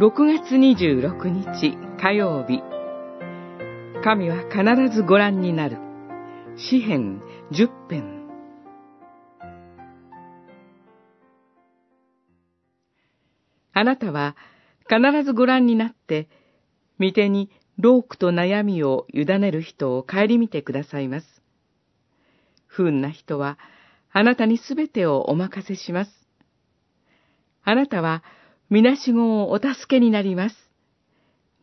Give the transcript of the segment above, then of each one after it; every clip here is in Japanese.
6月26日火曜日神は必ずご覧になる詩編10編あなたは必ずご覧になって、御手に労苦と悩みを委ねる人を顧みてくださいます。不運な人は、あなたにすべてをお任せします。あなたは、みなしごをお助けになります。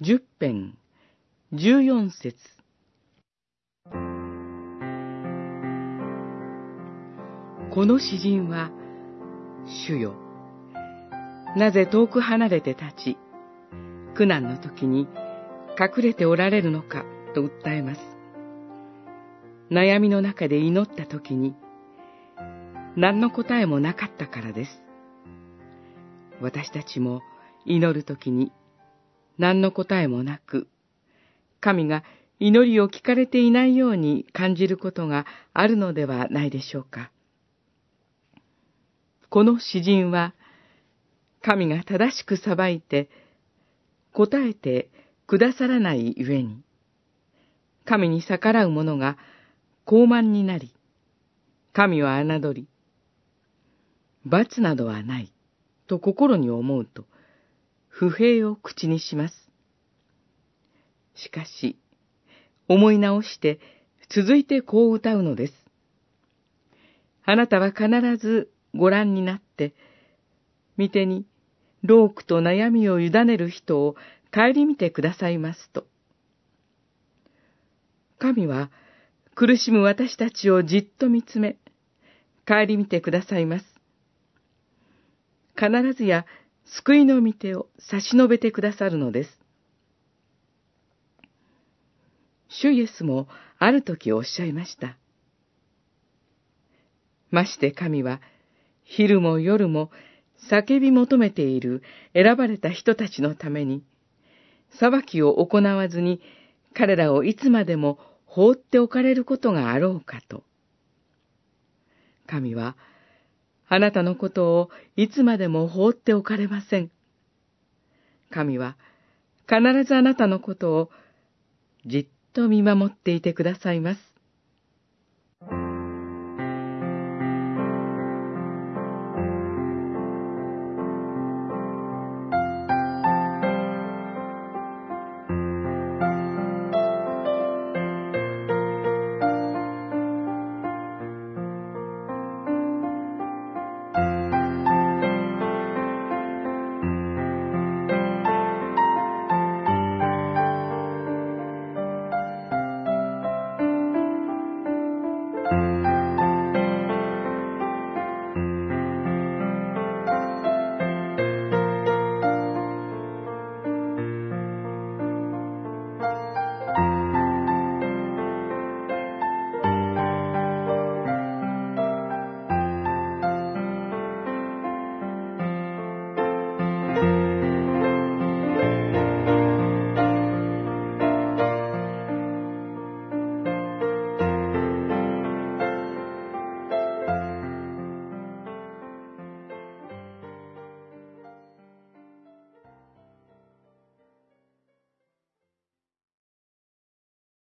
十編、十四節。この詩人は、主よ、なぜ遠く離れて立ち、苦難の時に隠れておられるのかと訴えます。悩みの中で祈った時に、何の答えもなかったからです。私たちも祈る時に何の答えもなく、神が祈りを聞かれていないように感じることがあるのではないでしょうか。この詩人は、神が正しく裁いて、答えてくださらないゆえに、神に逆らう者が傲慢になり、神は侮り、罰などはない、と心に思うと、不平を口にします。しかし、思い直して、続いてこう歌うのです。あなたは必ずご覧になって、見てに、労苦と悩みを委ねる人を顧みてくださいますと。神は、苦しむ私たちをじっと見つめ、顧みてくださいます。必ずや救いの御手を差し伸べてくださるのです。主イエスもある時おっしゃいました。まして神は、昼も夜も叫び求めている選ばれた人たちのために、裁きを行わずに彼らをいつまでも放っておかれることがあろうかと。神は、あなたのことをいつまでも放っておかれません。神は、必ずあなたのことをじっと見守っていてくださいます。